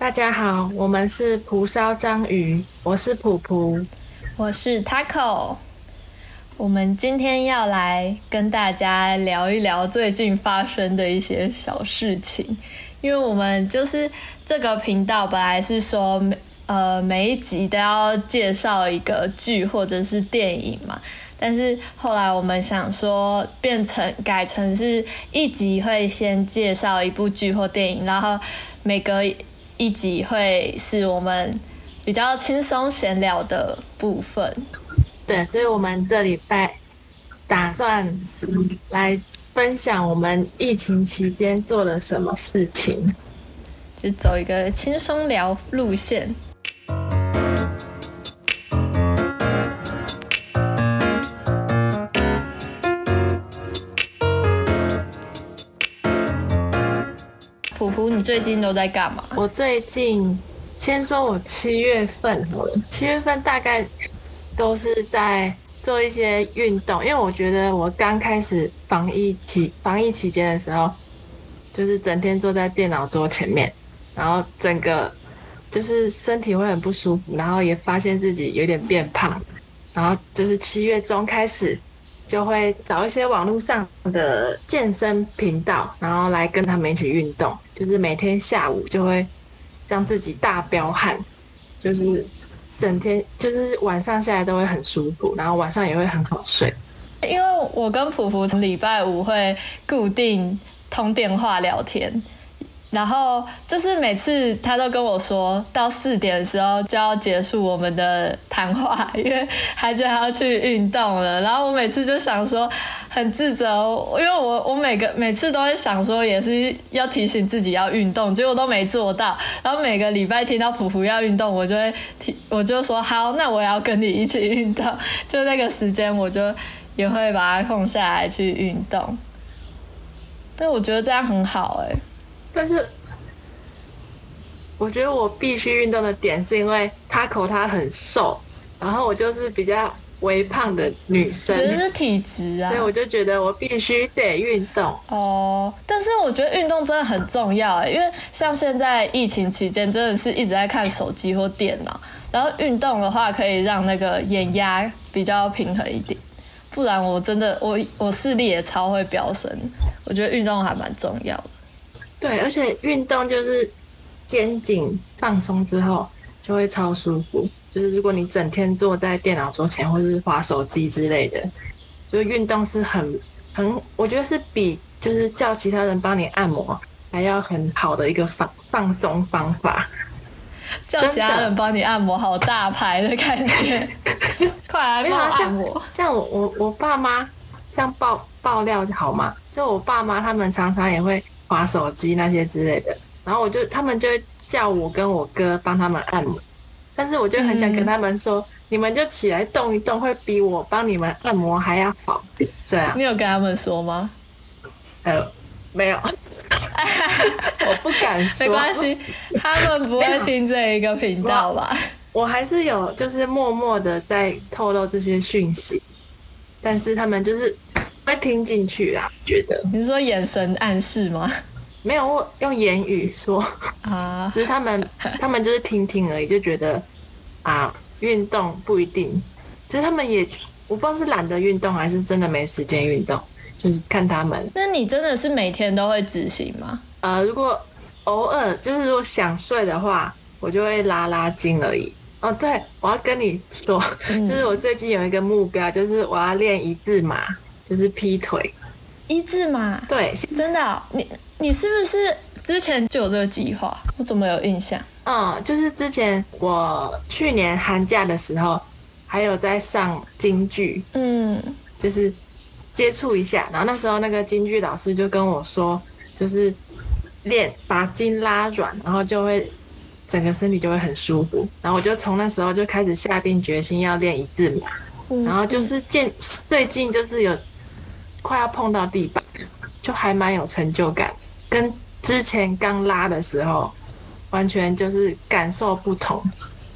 大家好，我们是蒲烧章鱼，我是普普，我是 Taco。我们今天要来跟大家聊一聊最近发生的一些小事情，因为我们就是这个频道本来是说，呃，每一集都要介绍一个剧或者是电影嘛，但是后来我们想说，变成改成是一集会先介绍一部剧或电影，然后每隔一集会是我们比较轻松闲聊的部分。对，所以我们这礼拜打算来分享我们疫情期间做了什么事情，就走一个轻松聊路线。你最近都在干嘛？我最近先说我七月份，七月份大概。都是在做一些运动，因为我觉得我刚开始防疫期防疫期间的时候，就是整天坐在电脑桌前面，然后整个就是身体会很不舒服，然后也发现自己有点变胖，然后就是七月中开始就会找一些网络上的健身频道，然后来跟他们一起运动，就是每天下午就会让自己大飙汗，就是。整天就是晚上下来都会很舒服，然后晚上也会很好睡。因为我跟普普礼拜五会固定通电话聊天。然后就是每次他都跟我说，到四点的时候就要结束我们的谈话，因为他就要去运动了。然后我每次就想说很自责，因为我我每个每次都会想说也是要提醒自己要运动，结果都没做到。然后每个礼拜听到普普要运动，我就会提，我就说好，那我也要跟你一起运动。就那个时间，我就也会把它空下来去运动。但我觉得这样很好，哎。但是，我觉得我必须运动的点是因为他口他很瘦，然后我就是比较微胖的女生，觉得是体质啊，所以我就觉得我必须得运动哦。但是我觉得运动真的很重要哎，因为像现在疫情期间，真的是一直在看手机或电脑，然后运动的话可以让那个眼压比较平衡一点，不然我真的我我视力也超会飙升。我觉得运动还蛮重要的。对，而且运动就是肩颈放松之后就会超舒服。就是如果你整天坐在电脑桌前或是滑手机之类的，就运动是很很，我觉得是比就是叫其他人帮你按摩还要很好的一个放放松方法。叫其他人帮你按摩，好大牌的感觉，快来帮我按摩。像我我我爸妈像爆爆料好吗？就我爸妈他们常常也会。滑手机那些之类的，然后我就他们就会叫我跟我哥帮他们按摩，但是我就很想跟他们说，你们就起来动一动，会比我帮你们按摩还要好。这样，你有跟他们说吗？呃，没有，我不敢说。没关系，他们不会听这一个频道吧？我还是有，就是默默的在透露这些讯息，但是他们就是。会听进去啦，觉得你是说眼神暗示吗？没有我用言语说啊，只是他们他们就是听听而已，就觉得啊，运动不一定，其实他们也我不知道是懒得运动还是真的没时间运动，就是看他们。那你真的是每天都会执行吗？呃，如果偶尔就是如果想睡的话，我就会拉拉筋而已。哦，对，我要跟你说，就是我最近有一个目标，就是我要练一字马。就是劈腿，一字马，对，真的，你你是不是之前就有这个计划？我怎么有印象？嗯，就是之前我去年寒假的时候，还有在上京剧，嗯，就是接触一下，然后那时候那个京剧老师就跟我说，就是练把筋拉软，然后就会整个身体就会很舒服，然后我就从那时候就开始下定决心要练一字马，然后就是见最近就是有。快要碰到地板，就还蛮有成就感，跟之前刚拉的时候，完全就是感受不同。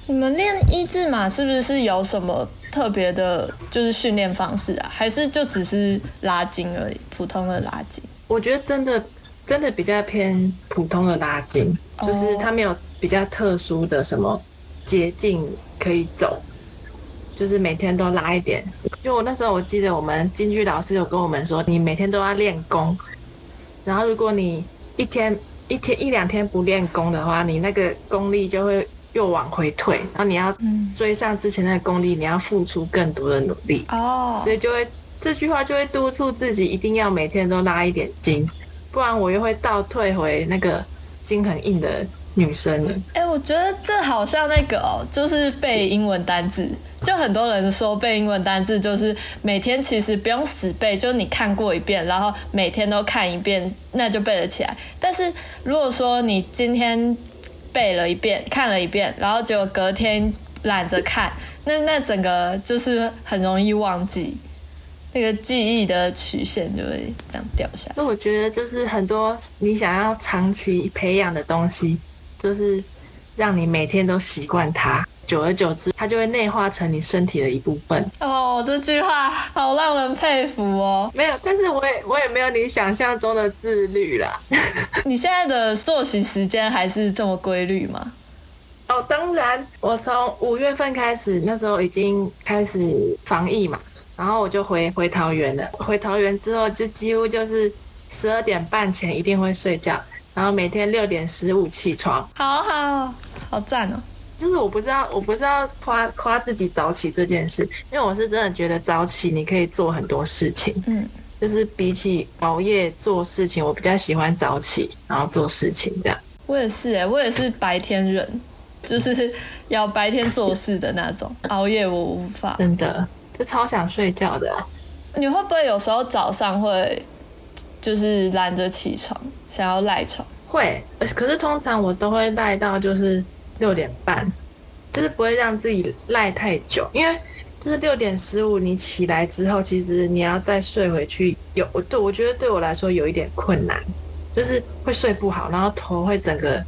你们练一字马是不是有什么特别的，就是训练方式啊？还是就只是拉筋而已，普通的拉筋？我觉得真的真的比较偏普通的拉筋，就是它没有比较特殊的什么捷径可以走，就是每天都拉一点。因为我那时候我记得我们京剧老师有跟我们说，你每天都要练功，然后如果你一天一天一两天不练功的话，你那个功力就会又往回退，然后你要追上之前那个功力，你要付出更多的努力。哦，所以就会这句话就会督促自己一定要每天都拉一点筋。不然我又会倒退回那个筋很硬的女生了。哎，我觉得这好像那个哦，就是背英文单字。就很多人说背英文单字就是每天其实不用死背，就你看过一遍，然后每天都看一遍，那就背得起来。但是如果说你今天背了一遍，看了一遍，然后结果隔天懒着看，那 那整个就是很容易忘记。那个记忆的曲线就会这样掉下来。那我觉得就是很多你想要长期培养的东西，就是让你每天都习惯它，久而久之，它就会内化成你身体的一部分。哦，这句话好让人佩服哦。没有，但是我也我也没有你想象中的自律啦。你现在的作息时间还是这么规律吗？哦，当然，我从五月份开始，那时候已经开始防疫嘛。然后我就回回桃园了。回桃园之后，就几乎就是十二点半前一定会睡觉，然后每天六点十五起床。好好好赞哦！就是我不知道，我不知道夸夸自己早起这件事，因为我是真的觉得早起你可以做很多事情。嗯，就是比起熬夜做事情，我比较喜欢早起，然后做事情这样。我也是哎，我也是白天人，就是要白天做事的那种，熬夜我无法。真的。就超想睡觉的，你会不会有时候早上会就是懒着起床，想要赖床？会，可是通常我都会赖到就是六点半，就是不会让自己赖太久，因为就是六点十五你起来之后，其实你要再睡回去，有对我觉得对我来说有一点困难，就是会睡不好，然后头会整个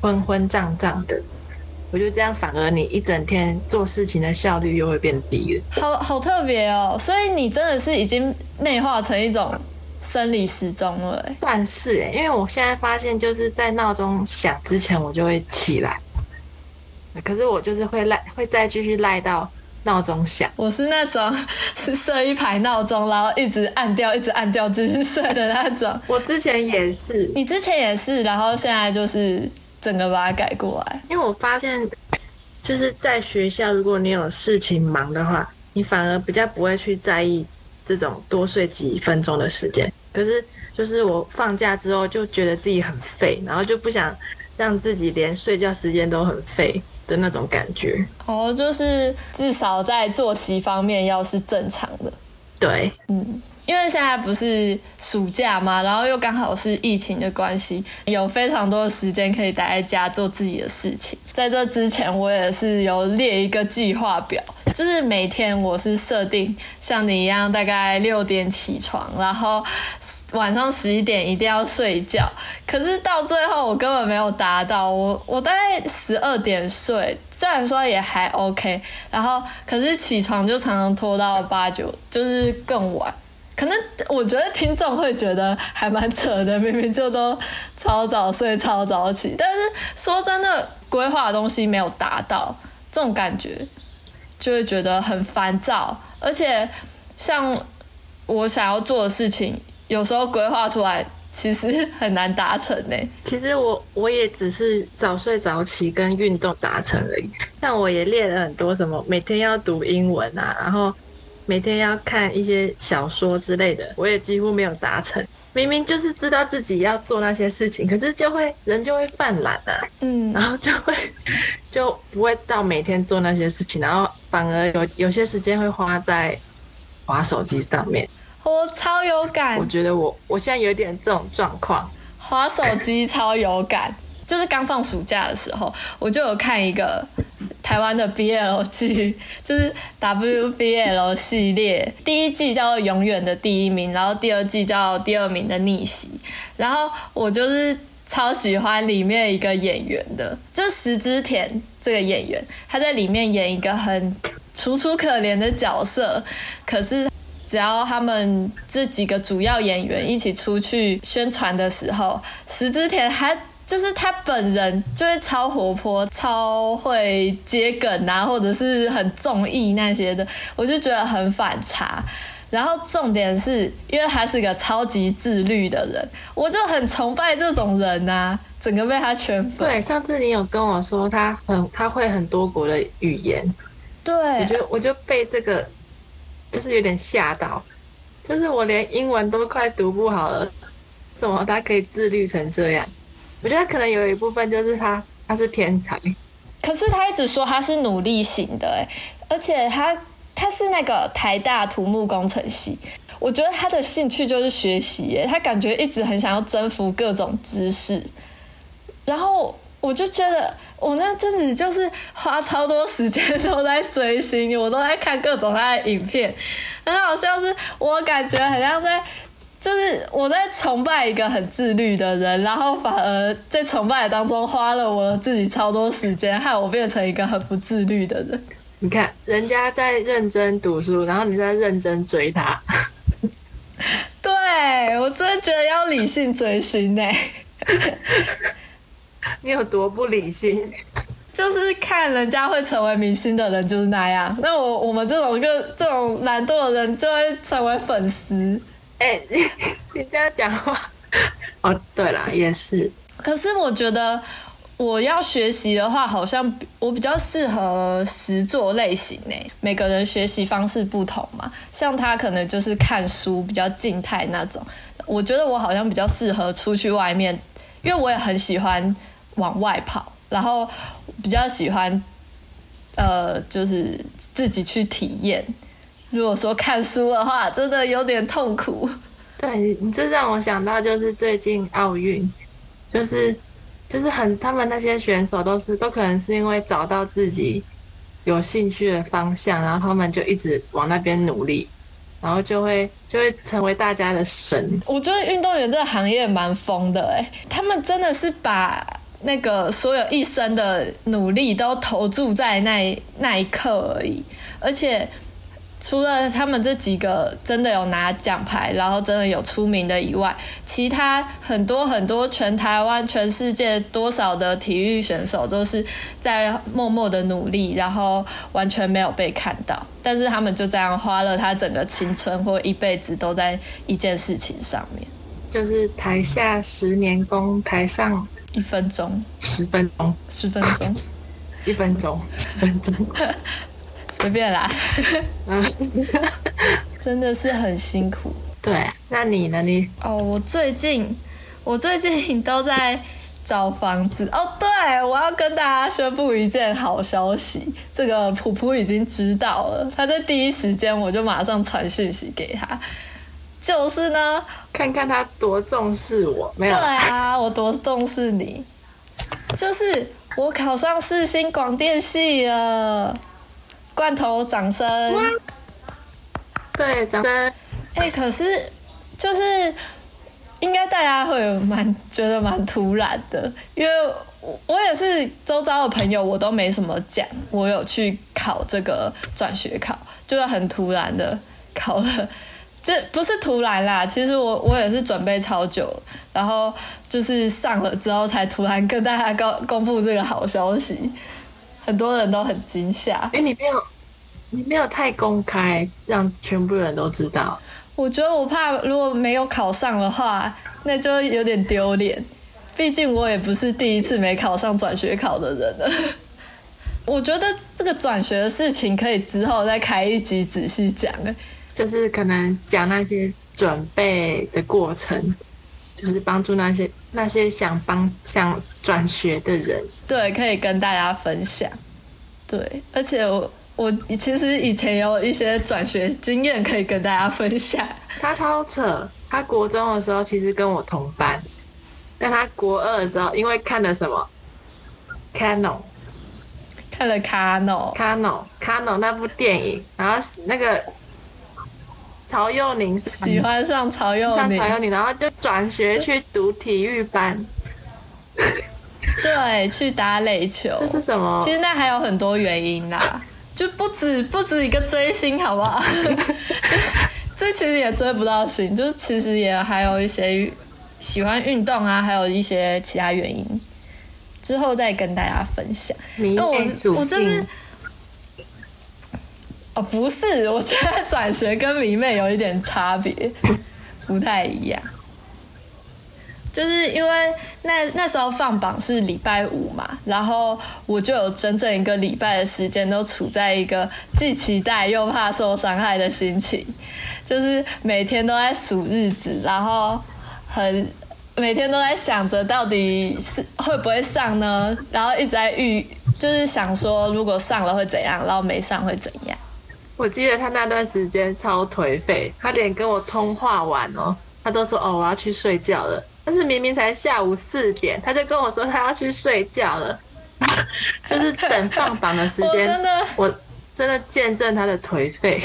昏昏胀胀的。我觉得这样反而你一整天做事情的效率又会变低了。好好特别哦，所以你真的是已经内化成一种生理时钟了。算是哎，因为我现在发现就是在闹钟响之前我就会起来，可是我就是会赖，会再继续赖到闹钟响。我是那种 是设一排闹钟，然后一直按掉，一直按掉继续睡的那种。我之前也是，你之前也是，然后现在就是。整个把它改过来，因为我发现，就是在学校，如果你有事情忙的话，你反而比较不会去在意这种多睡几分钟的时间。可是，就是我放假之后就觉得自己很废，然后就不想让自己连睡觉时间都很废的那种感觉。哦，就是至少在作息方面要是正常的。对，嗯。因为现在不是暑假嘛，然后又刚好是疫情的关系，有非常多的时间可以待在家做自己的事情。在这之前，我也是有列一个计划表，就是每天我是设定像你一样，大概六点起床，然后晚上十一点一定要睡觉。可是到最后，我根本没有达到，我我大概十二点睡，虽然说也还 OK，然后可是起床就常常拖到八九，就是更晚。可能我觉得听众会觉得还蛮扯的，明明就都超早睡、超早起，但是说真的，规划的东西没有达到，这种感觉就会觉得很烦躁。而且像我想要做的事情，有时候规划出来其实很难达成呢。其实我我也只是早睡早起跟运动达成而已。像我也列了很多什么，每天要读英文啊，然后。每天要看一些小说之类的，我也几乎没有达成。明明就是知道自己要做那些事情，可是就会人就会犯懒啊，嗯，然后就会 就不会到每天做那些事情，然后反而有有些时间会花在划手机上面。我超有感，我觉得我我现在有点这种状况，划手机超有感。就是刚放暑假的时候，我就有看一个。台湾的 BL 剧就是 WBL 系列，第一季叫《永远的第一名》，然后第二季叫《第二名的逆袭》。然后我就是超喜欢里面一个演员的，就石之田这个演员，他在里面演一个很楚楚可怜的角色，可是只要他们这几个主要演员一起出去宣传的时候，石之田还就是他本人就是超活泼、超会接梗啊，或者是很综艺那些的，我就觉得很反差。然后重点是因为他是个超级自律的人，我就很崇拜这种人呐、整个被他圈粉。对，上次你有跟我说他很他会很多国的语言，对我对，就我就被这个就是有点吓到，就是我连英文都快读不好了，怎么他可以自律成这样？我觉得可能有一部分就是他他是天才，可是他一直说他是努力型的，哎，而且他他是那个台大土木工程系，我觉得他的兴趣就是学习，他感觉一直很想要征服各种知识，然后我就觉得。我那阵子就是花超多时间都在追星，我都在看各种他的影片，很好笑是，我感觉很像在就是我在崇拜一个很自律的人，然后反而在崇拜当中花了我自己超多时间，害我变成一个很不自律的人。你看人家在认真读书，然后你在认真追他，对我真的觉得要理性追星呢、你有多不理性？就是看人家会成为明星的人就是那样，那我我们这种就这种懒惰的人就会成为粉丝。哎、你 你这样讲话，哦，对啦，也是，可是我觉得我要学习的话，好像我比较适合实作类型呢。每个人学习方式不同嘛，像他可能就是看书比较静态那种，我觉得我好像比较适合出去外面，因为我也很喜欢往外跑，然后比较喜欢呃，就是自己去体验。如果说看书的话，真的有点痛苦。对你你这让我想到就是最近奥运，就是就是很他们那些选手都是都可能是因为找到自己有兴趣的方向，然后他们就一直往那边努力，然后就会就会成为大家的神。我觉得运动员这个行业蛮疯的哎，他们真的是把那个所有一生的努力都投注在那那一刻而已，而且除了他们这几个真的有拿奖牌，然后真的有出名的以外，其他很多很多全台湾、全世界多少的体育选手都是在默默的努力，然后完全没有被看到，但是他们就这样花了他整个青春或一辈子都在一件事情上面，就是台下十年功，台上一分钟、十分钟，十分钟，一分钟，十分钟。随便啦，嗯，真的是很辛苦。对，那你呢？你哦，我最近我最近都在找房子哦。对，我要跟大家宣布一件好消息，这个普普已经知道了，他在第一时间我就马上传讯息给他，就是呢，看看他多重视我，没有对？啊，我多重视你，就是我考上世新广电系了，罐头掌声。对，掌声。哎、可是就是应该大家会有蛮觉得蛮突然的，因为我我也是周遭的朋友，我都没什么讲，我有去考这个转学考，就是很突然的考了。这不是突然啦，其实我我也是准备超久，然后就是上了之后才突然跟大家公公布这个好消息，很多人都很惊吓。哎，你没有，你没有太公开，让全部人都知道。我觉得我怕如果没有考上的话，那就有点丢脸。毕竟我也不是第一次没考上转学考的人了。我觉得这个转学的事情可以之后再开一集仔细讲。哎就是可能讲那些准备的过程，就是帮助那些那些想帮想转学的人。对，可以跟大家分享。对，而且我我其实以前有一些转学经验可以跟大家分享。他超扯，他国中的时候其实跟我同班，但他国二的时候因为看了什么，Canon 看了卡诺，Canon Canon 那部电影，然后那个曹佑宁喜欢上曹佑宁上曹，佑宁，然后就转学去读体育班，对，去打垒球。这是什么？其实那还有很多原因啦，就不止不止一个追星，好不好？就这其实也追不到星，就是其实也还有一些喜欢运动啊，还有一些其他原因，之后再跟大家分享。那我我就是哦，不是，我觉得转学跟迷妹有一点差别，不太一样。就是因为那那时候放榜是礼拜五嘛，然后我就有整整一个礼拜的时间都处在一个既期待又怕受伤害的心情，就是每天都在数日子，然后很每天都在想着到底是会不会上呢，然后一直在预就是想说如果上了会怎样，然后没上会怎样。我记得他那段时间超颓废，他连跟我通话完哦，他都说哦我要去睡觉了。但是明明才下午四点，他就跟我说他要去睡觉了，就是等放榜的时间。真的，我真的见证他的颓废，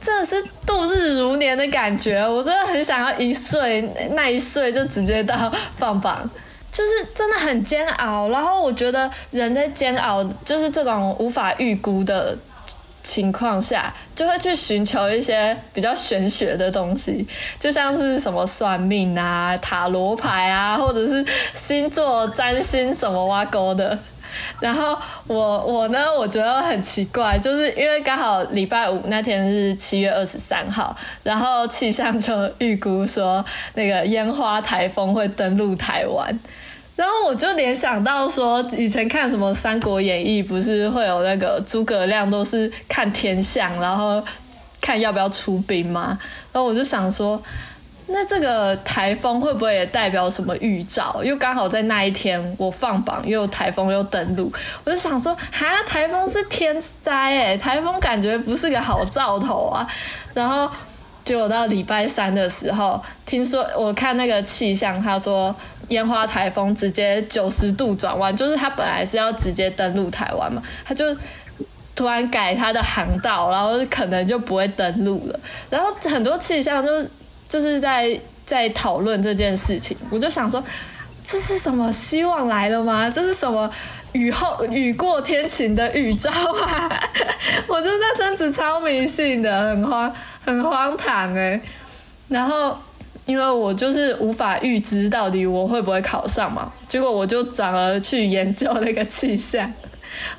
真的是度日如年的感觉。我真的很想要一睡，那一睡就直接到放榜，就是真的很煎熬。然后我觉得人在煎熬，就是这种无法预估的。情况下，就会去寻求一些比较玄学的东西，就像是什么算命啊、塔罗牌啊，或者是星座占星什么挖沟的。然后我我呢，我觉得很奇怪，就是因为刚好礼拜五那天是七月二十三号，然后气象就预估说那个烟花台风会登陆台湾。然后我就联想到说，以前看什么《三国演义》，不是会有那个诸葛亮都是看天象，然后看要不要出兵吗？然后我就想说，那这个台风会不会也代表什么预兆？又刚好在那一天我放榜，又台风又登陆，我就想说，哈，台风是天灾哎，台风感觉不是个好兆头啊。然后结果到礼拜三的时候，听说我看那个气象，他说。烟花台风直接九十度转弯，就是它本来是要直接登陆台湾嘛，它就突然改它的航道，然后可能就不会登陆了。然后很多气象就就是在在讨论这件事情，我就想说，这是什么希望来了吗？这是什么雨后雨过天晴的预兆啊？我就那阵子超迷信的，很荒很荒唐哎，然后。因为我就是无法预知到底我会不会考上嘛，结果我就转而去研究那个气象，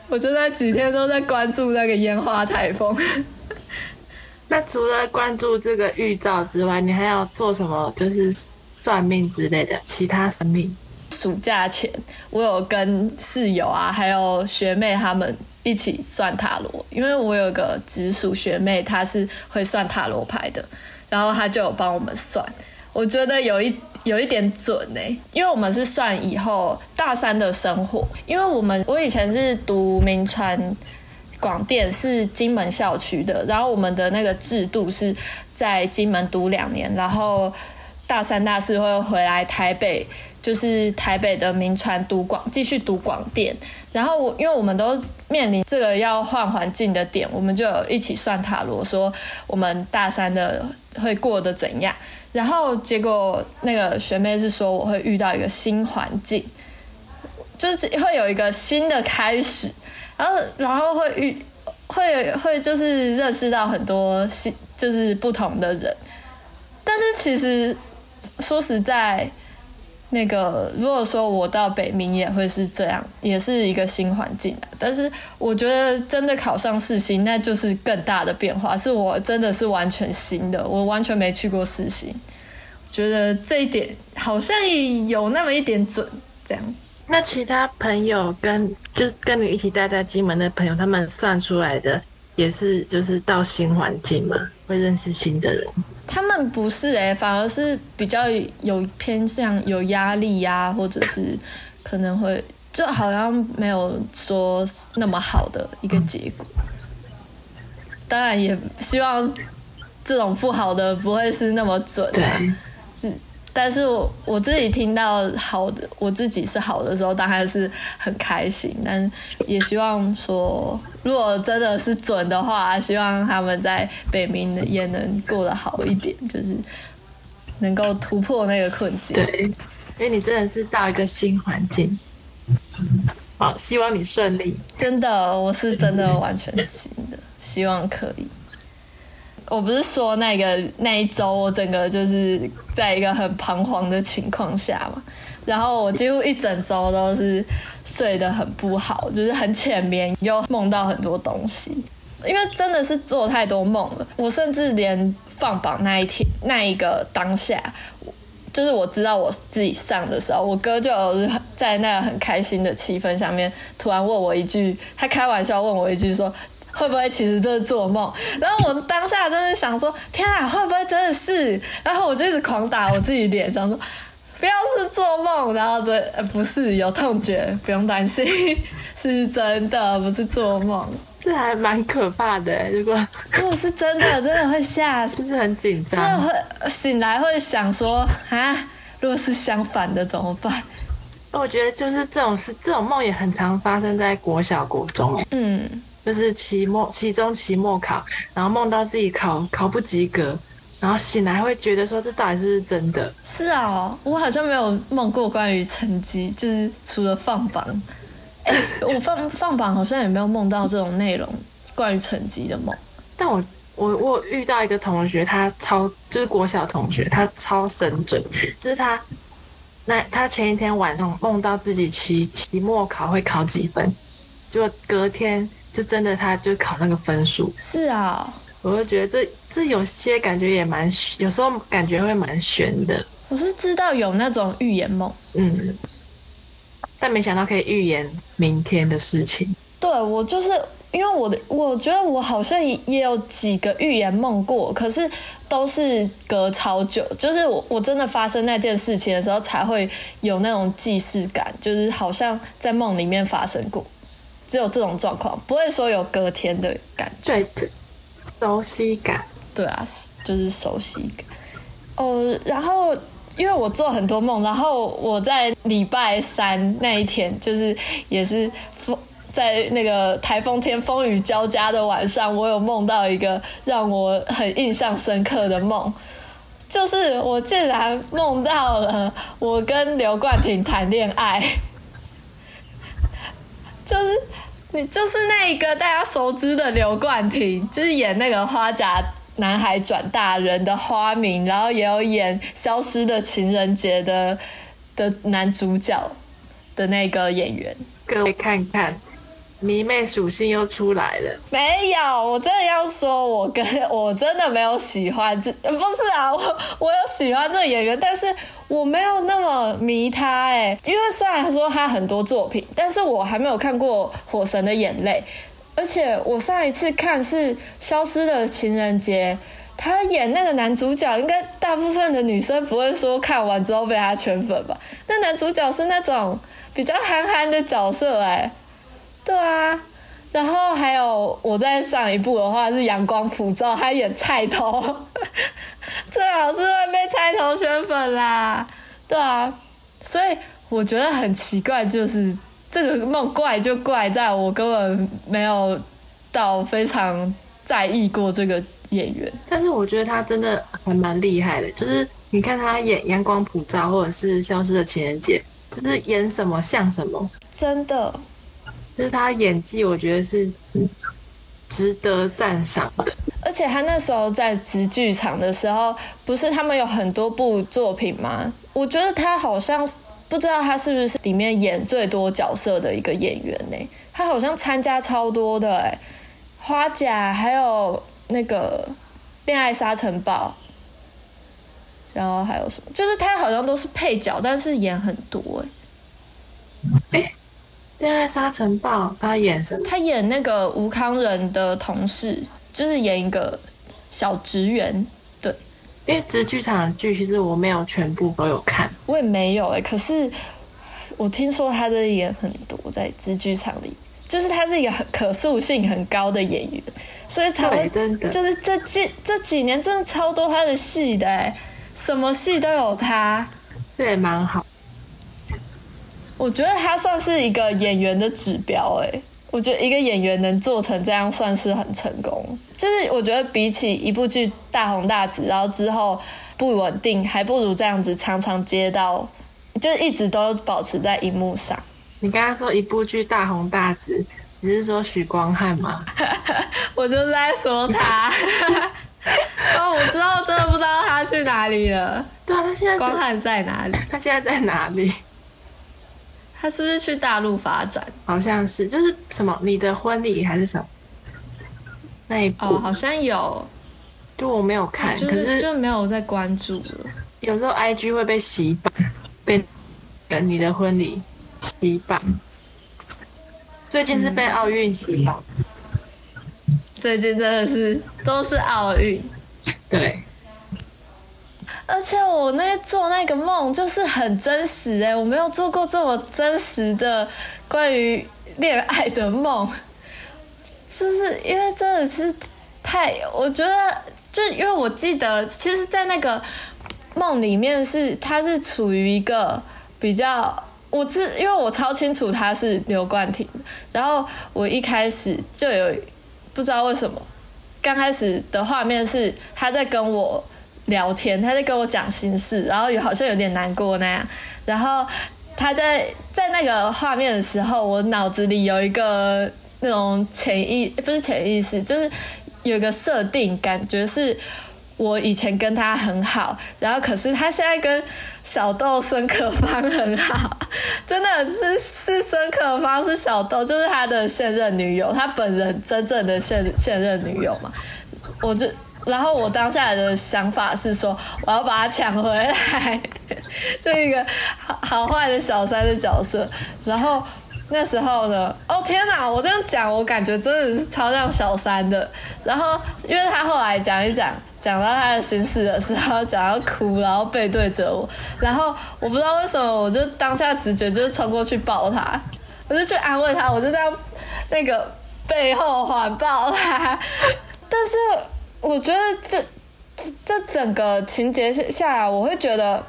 我就在几天都在关注那个烟花台风。那除了关注这个预兆之外，你还要做什么？就是算命之类的其他算命。暑假前，我有跟室友啊，还有学妹他们一起算塔罗，因为我有个直属学妹，她是会算塔罗牌的，然后她就有帮我们算。我觉得有一有一点准呢，因为我们是算以后大三的生活，因为我们我以前是读名传广电，是金门校区的，然后我们的那个制度是在金门读两年，然后大三大四会回来台北，就是台北的名传读广继续读广电，然后我因为我们都面临这个要换环境的点，我们就一起算塔罗，说我们大三的会过得怎样。然后结果那个学妹是说我会遇到一个新环境，就是会有一个新的开始，然后然后会遇会会就是认识到很多新就是不同的人，但是其实说实在，那个如果说我到北明也会是这样，也是一个新环境但是我觉得真的考上四星，那就是更大的变化，是我真的是完全新的，我完全没去过四星，觉得这一点好像有那么一点准。这样，那其他朋友跟就是跟你一起待在金门的朋友，他们算出来的也是就是到新环境嘛，会认识新的人。他们不是哎，反而是比较有偏向有压力呀，或者是可能会。就好像没有说那么好的一个结果，当然也希望这种不好的不会是那么准啊。是，但是我我自己听到好的，我自己是好的时候，当然是很开心。但也希望说，如果真的是准的话，希望他们在北冥也能过得好一点，就是能够突破那个困境。对，因为你真的是到一个新环境。好，希望你顺利。真的，我是真的完全新的，希望可以。我不是说那个那一周我整个就是在一个很彷徨的情况下嘛，然后我几乎一整周都是睡得很不好，就是很浅眠，又梦到很多东西，因为真的是做太多梦了。我甚至连放榜那一天那一个当下，就是我知道我自己上的时候，我哥就在那个很开心的气氛下面，突然问我一句，他开玩笑问我一句说。会不会其实这是做梦？然后我当下真的想说，天啊，会不会真的是？然后我就一直狂打我自己脸，想说不要是做梦。然后这呃不是有痛觉，不用担心，是真的，不是做梦。这还蛮可怕的，如果如果是真的，真的会吓死，是很紧张，真的会醒来会想说啊，如果是相反的怎么办？我觉得就是这种事，这种梦也很常发生在国小、国中。嗯。就是期末、期中、期末考，然后梦到自己考考不及格，然后醒来会觉得说这到底是不是真的？是啊，我好像没有梦过关于成绩，就是除了放榜，哎，我放放榜好像也没有梦到这种内容关于成绩的梦。但我我我遇到一个同学，他超就是国小同学，他超神准，就是他那他前一天晚上梦到自己期期末考会考几分，就隔天。就真的，他就考那个分数。是啊，我就觉得这这有些感觉也蛮，有时候感觉会蛮悬的。我是知道有那种预言梦，嗯，但没想到可以预言明天的事情。对我就是因为我的，我觉得我好像也有几个预言梦过，可是都是隔超久，就是我我真的发生那件事情的时候才会有那种既视感，就是好像在梦里面发生过。只有这种状况，不会说有隔天的感觉，对，熟悉感，对啊，就是熟悉感。哦，然后因为我做很多梦，然后我在礼拜三那一天，就是也是风在那个台风天风雨交加的晚上，我有梦到一个让我很印象深刻的梦，就是我竟然梦到了我跟刘冠廷谈恋爱，就是。你就是那一个大家熟知的刘冠廷，就是演那个《花甲男孩转大人》的花名，然后也有演《消失的情人节》的的男主角的那个演员。各位看看。迷妹属性又出来了，没有，我真的要说，我跟我真的没有喜欢这，不是啊，我我有喜欢这个演员，但是我没有那么迷他哎，因为虽然说他很多作品，但是我还没有看过《火神的眼泪》，而且我上一次看是《消失的情人节》，他演那个男主角，应该大部分的女生不会说看完之后被他圈粉吧？那男主角是那种比较憨憨的角色哎。对啊，然后还有我在上一部的话是《阳光普照》，他演菜头，最好是会被菜头圈粉啦。对啊，所以我觉得很奇怪，就是这个梦怪就怪在我根本没有到非常在意过这个演员。但是我觉得他真的还蛮厉害的，就是你看他演《阳光普照》或者是《消失的情人节》，就是演什么像什么，真的。就是他演技，我觉得是值得赞赏的。而且他那时候在直剧场的时候，不是他们有很多部作品吗？我觉得他好像不知道他是不是里面演最多角色的一个演员呢？他好像参加超多的，哎，花甲还有那个恋爱沙尘暴，然后还有什么？就是他好像都是配角，但是演很多，哎，哎。恋爱沙尘暴，他演什么？他演那个吴康仁的同事，就是演一个小职员。对，因为直剧场的剧其实我没有全部都有看，我也没有哎。可是我听说他的演很多在直剧场里，就是他是一个很可塑性很高的演员，所以才会就是这几这几年真的超多他的戏的哎，什么戏都有他，这也蛮好。我觉得他算是一个演员的指标哎，我觉得一个演员能做成这样算是很成功。就是我觉得比起一部剧大红大紫，然后之后不稳定，还不如这样子常常接到，就是一直都保持在荧幕上。你刚刚说一部剧大红大紫，你是说许光汉吗？我就是在说他。哦，我知道，真的不知道他去哪里了。对啊，他现在光汉在哪里？他现在在哪里？他是不是去大陆发展？好像是，就是什么你的婚礼还是什么那一部，哦，好像有，就我没有看，就可是就没有再关注了。有时候 IG 会被洗版，被等你的婚礼洗版。最近是被奥运洗版，最近真的是都是奥运，对，而且我那做那个梦就是很真实哎、我没有做过这么真实的关于恋爱的梦，就是因为真的是太，我觉得就因为我记得，其实，在那个梦里面是他是处于一个比较。我知，因为我超清楚他是刘冠廷，然后我一开始就有不知道为什么，刚开始的画面是他在跟我聊天，他在跟我讲心事，然后有好像有点难过那样。然后他在在那个画面的时候，我脑子里有一个那种潜意不是潜意识，就是有一个设定，感觉是我以前跟他很好，然后可是他现在跟小豆孙可芳很好，真的是是孙可芳是小豆，就是他的现任女友，他本人真正的现现任女友嘛。我就然后我当下的想法是说，我要把他抢回来，这一个好好坏的小三的角色。然后那时候呢，哦天哪，我这样讲，我感觉真的是超像小三的。然后因为他后来讲一讲，讲到他的心事的时候，讲到哭，然后背对着我，然后我不知道为什么，我就当下直觉就冲过去抱他，我就去安慰他，我就这样那个背后环抱他。但是我觉得这这这整个情节下来，我会觉得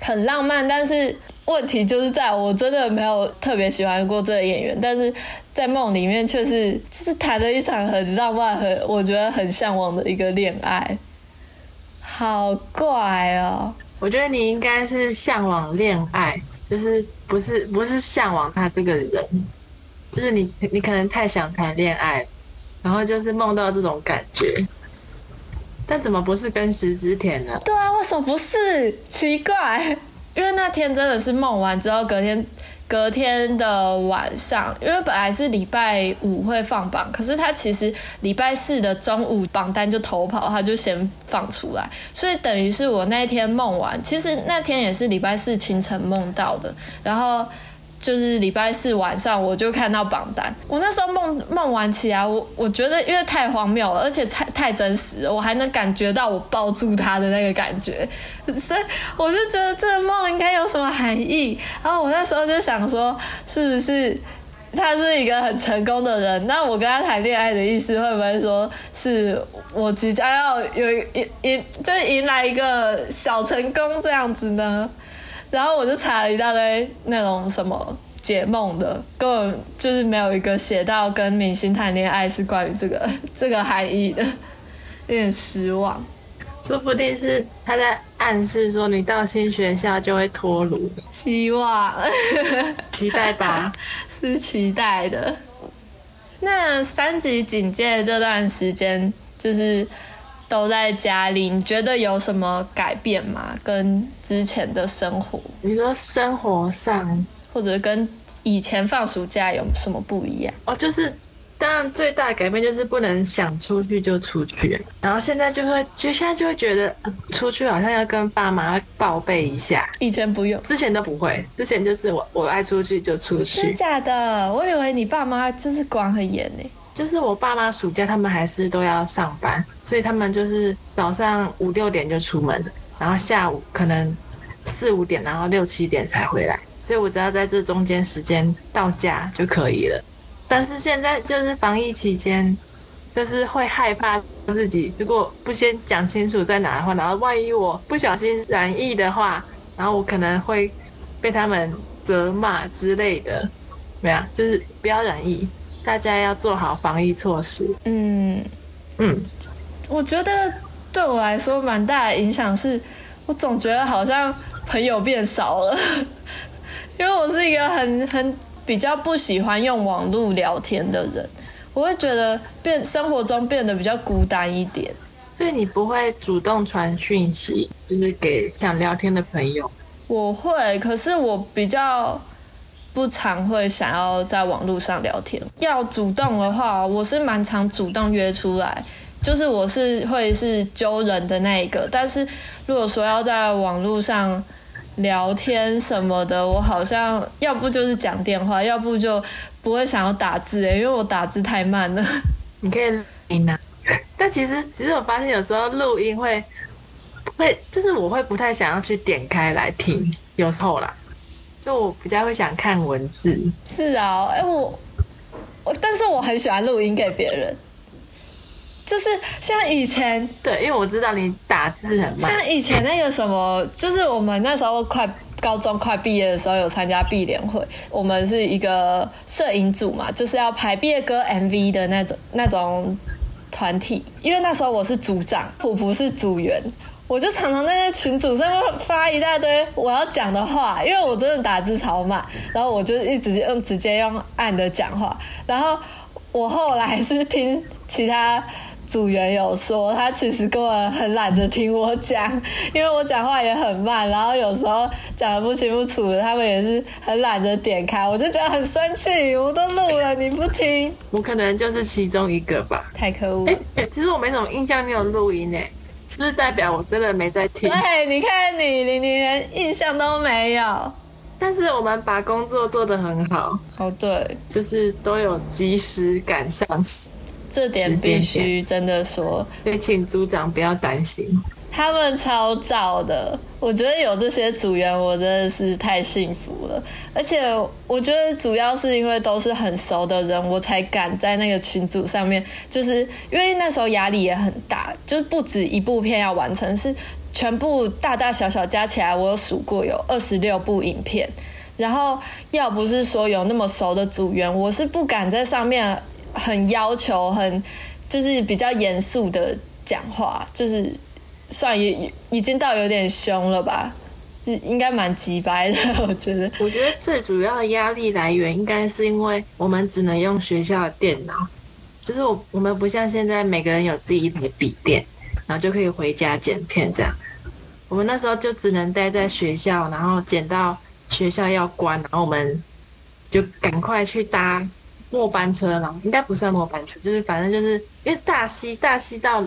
很浪漫，但是问题就是在我真的没有特别喜欢过这个演员，但是在梦里面却是就是谈了一场很浪漫、很我觉得很向往的一个恋爱，好怪哦。我觉得你应该是向往恋爱，就是不是不是向往他这个人，就是你你可能太想谈恋爱，然后就是梦到这种感觉。但怎么不是跟石之田呢？对啊，为什么不是？奇怪，因为那天真的是梦完之后，隔天隔天的晚上，因为本来是礼拜五会放榜，可是他其实礼拜四的中午榜单就投跑，他就先放出来，所以等于是我那天梦完，其实那天也是礼拜四清晨梦到的，然后。就是礼拜四晚上我就看到榜单，我那时候梦梦完起来，我我觉得因为太荒谬了，而且太太真实了，我还能感觉到我抱住他的那个感觉，所以我就觉得这个梦应该有什么含义。然后我那时候就想说，是不是他是一个很成功的人？那我跟他谈恋爱的意思会不会说是我即将要有一一就是迎来一个小成功这样子呢？然后我就查了一大堆那种什么解梦的，根本就是没有一个写到跟明星谈恋爱是关于这个 这个含义的，有点失望。说不定是他在暗示说你到新学校就会脱炉，希望 期待吧。是期待的。那三级警戒这段时间，就是都在家里，你觉得有什么改变吗？跟之前的生活，你说生活上或者跟以前放暑假有什么不一样？哦，就是当然最大的改变就是不能想出去就出去，然后现在就会就现在就会觉得呃出去好像要跟爸妈报备一下，以前不用。之前都不会，之前就是我我爱出去就出去真去，假的？我以为你爸妈就是管很严呢。就是我爸妈暑假他们还是都要上班，所以他们就是早上五六点就出门，然后下午可能四五点，然后六七点才回来，所以我只要在这中间时间到家就可以了。但是现在就是防疫期间，就是会害怕自己如果不先讲清楚在哪的话，然后万一我不小心染疫的话，然后我可能会被他们责骂之类的。没有，就是不要染疫，大家要做好防疫措施。嗯，嗯，我觉得对我来说蛮大的影响是，我总觉得好像朋友变少了，因为我是一个很很比较不喜欢用网络聊天的人，我会觉得变生活中变得比较孤单一点。所以你不会主动传讯息，就是给想聊天的朋友。我会，可是我比较不常会想要在网络上聊天。要主动的话，我是蛮常主动约出来，就是我是会是揪人的那一个。但是如果说要在网络上聊天什么的，我好像要不就是讲电话，要不就不会想要打字诶，因为我打字太慢了。你可以录音啊，但其实其实我发现有时候录音会会就是我会不太想要去点开来听，有时候啦，就我比较会想看文字。是啊，哎、我我，但是我很喜欢录音给别人，就是像以前对，因为我知道你打字很慢，像以前那个什么，就是我们那时候快高中快毕业的时候有参加毕联会，我们是一个摄影组嘛，就是要拍毕业歌 MV 的那种那种团体。因为那时候我是组长，普普是组员，我就常常在那群组上面发一大堆我要讲的话，因为我真的打字超慢，然后我就一直用直接用按的讲话，然后我后来是听其他。组员有说，他其实根本很懒得听我讲，因为我讲话也很慢，然后有时候讲的不清不楚的，他们也是很懒得点开，我就觉得很生气。我都录了，你不听，我可能就是其中一个吧。太可恶哎、哎其实我没什么印象，你有录音诶，是不是代表我真的没在听？对，你看你，你你连印象都没有。但是我们把工作做得很好，哦，对，就是都有及时赶上，这点必须真的说，所以请组长不要担心。他们超照的，我觉得有这些组员，我真的是太幸福了。而且我觉得主要是因为都是很熟的人，我才敢在那个群组上面，就是因为那时候压力也很大，就是不止一部片要完成，是全部大大小小加起来，我有数过有二十六部影片。然后要不是说有那么熟的组员，我是不敢在上面很要求、很就是比较严肃的讲话，就是算也已经到有点凶了吧，应该蛮急掰的，我觉得。我觉得最主要的压力来源应该是因为我们只能用学校的电脑，就是我我们不像现在每个人有自己一台笔电，然后就可以回家剪片这样。我们那时候就只能待在学校，然后剪到学校要关，然后我们就赶快去搭末班车嘛，应该不算末班车，就是反正就是因为大溪大溪到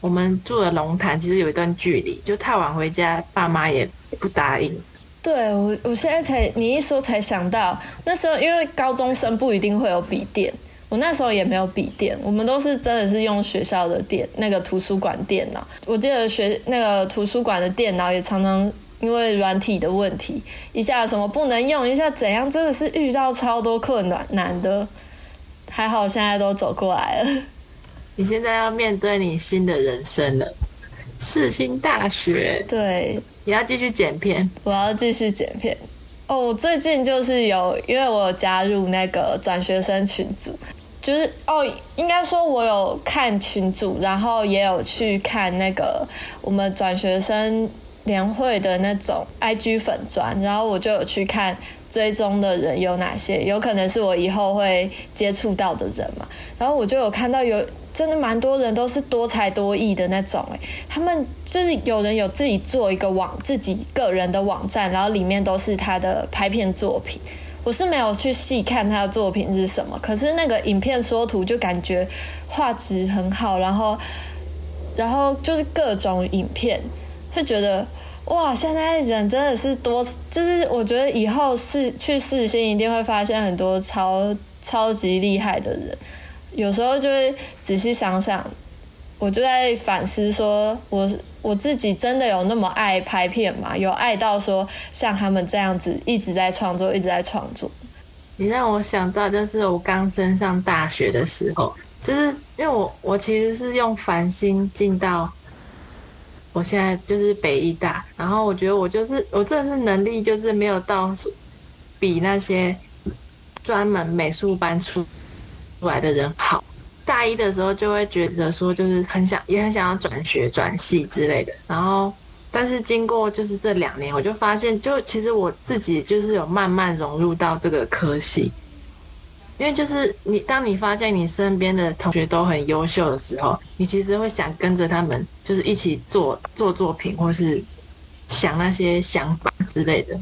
我们住的龙潭其实有一段距离，就太晚回家，爸妈也不答应。对我，我现在才你一说才想到，那时候因为高中生不一定会有笔电，我那时候也没有笔电，我们都是真的是用学校的电那个图书馆电脑。我记得学那个图书馆的电脑也常常因为软体的问题，一下什么不能用，一下怎样，真的是遇到超多困难难的。还好现在都走过来了。你现在要面对你新的人生了，世新大学，对，你要继续剪片。我要继续剪片。哦，我最近就是有，因为我有加入那个转学生群组，就是哦，应该说我有看群组，然后也有去看那个我们转学生联会的那种 IG 粉砖，然后我就有去看追踪的人有哪些，有可能是我以后会接触到的人嘛，然后我就有看到有。真的蛮多人都是多才多艺的那种哎，他们就是有人有自己做一个网自己个人的网站，然后里面都是他的拍片作品。我是没有去细看他的作品是什么，可是那个影片缩图就感觉画质很好，然后然后就是各种影片，会觉得哇，现在人真的是多，就是我觉得以后是去试新一定会发现很多超超级厉害的人。有时候就会仔细想想，我就在反思说，我我自己真的有那么爱拍片吗？有爱到说像他们这样子一直在创作，一直在创作。你让我想到，就是我刚升上大学的时候，就是因为我我其实是用繁星进到我现在就是北医大，然后我觉得我就是我真的是能力就是没有到比那些专门美术班出。出来的人好，大一的时候就会觉得说，就是很想，也很想要转学转系之类的。然后，但是经过就是这两年，我就发现，就其实我自己就是有慢慢融入到这个科系。因为就是你，当你发现你身边的同学都很优秀的时候，你其实会想跟着他们，就是一起做做作品，或是想那些想法之类的。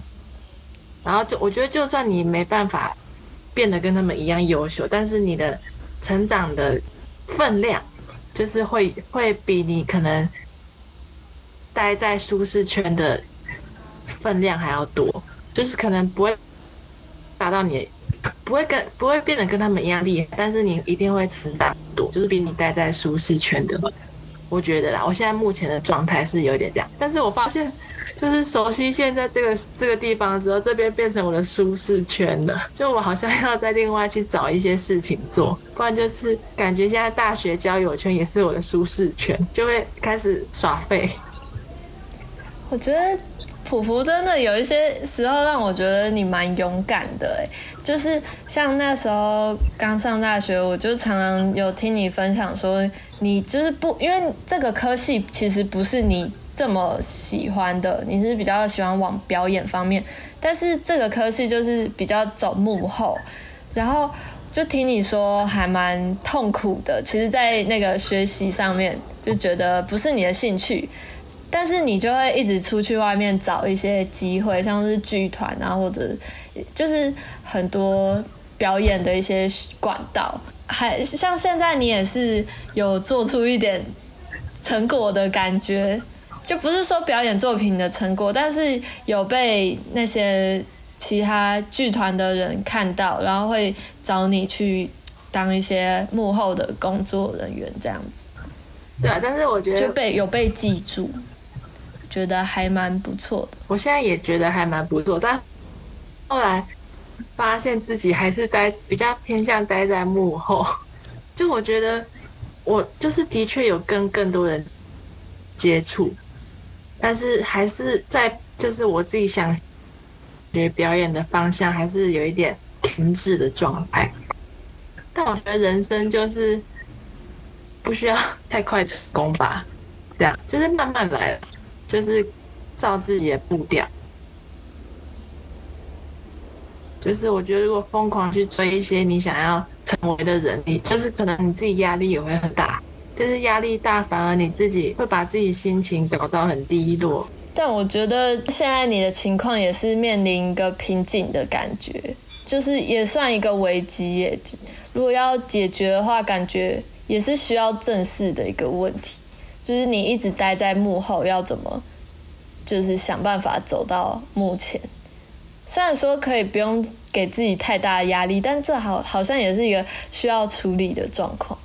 然后就我觉得，就算你没办法变得跟他们一样优秀，但是你的成长的分量，就是会会比你可能待在舒适圈的分量还要多，就是可能不会达到你。不会跟不会变得跟他们一样厉害，但是你一定会成长很多，就是比你待在舒适圈的。我觉得啦，我现在目前的状态是有点这样，但是我发现，就是熟悉现在这个这个地方之后，这边变成我的舒适圈了。就我好像要再另外去找一些事情做，不然就是感觉现在大学交友圈也是我的舒适圈，就会开始耍废。我觉得。普福真的有一些时候让我觉得你蛮勇敢的哎，就是像那时候刚上大学，我就常常有听你分享说，你就是不因为这个科系其实不是你这么喜欢的，你是比较喜欢往表演方面，但是这个科系就是比较走幕后，然后就听你说还蛮痛苦的，其实，在那个学习上面就觉得不是你的兴趣。但是你就会一直出去外面找一些机会，像是剧团啊，或者就是很多表演的一些管道。还像现在你也是有做出一点成果的感觉，就不是说表演作品的成果，但是有被那些其他剧团的人看到，然后会找你去当一些幕后的工作人员这样子。对啊，但是我觉得就被有被记住。觉得还蛮不错的，我现在也觉得还蛮不错，但后来发现自己还是待比较偏向待在幕后。就我觉得，我就是的确有跟更多人接触，但是还是在就是我自己想学表演的方向，还是有一点停滞的状态。但我觉得人生就是不需要太快成功吧，这样就是慢慢来。就是照自己的步调，就是我觉得如果疯狂去追一些你想要成为的人，你就是可能你自己压力也会很大，就是压力大，反而你自己会把自己心情搞到很低落。但我觉得现在你的情况也是面临一个瓶颈的感觉，就是也算一个危机耶。如果要解决的话，感觉也是需要正视的一个问题。就是你一直待在幕后，要怎么，就是想办法走到目前。虽然说可以不用给自己太大的压力，但这好好像也是一个需要处理的状况。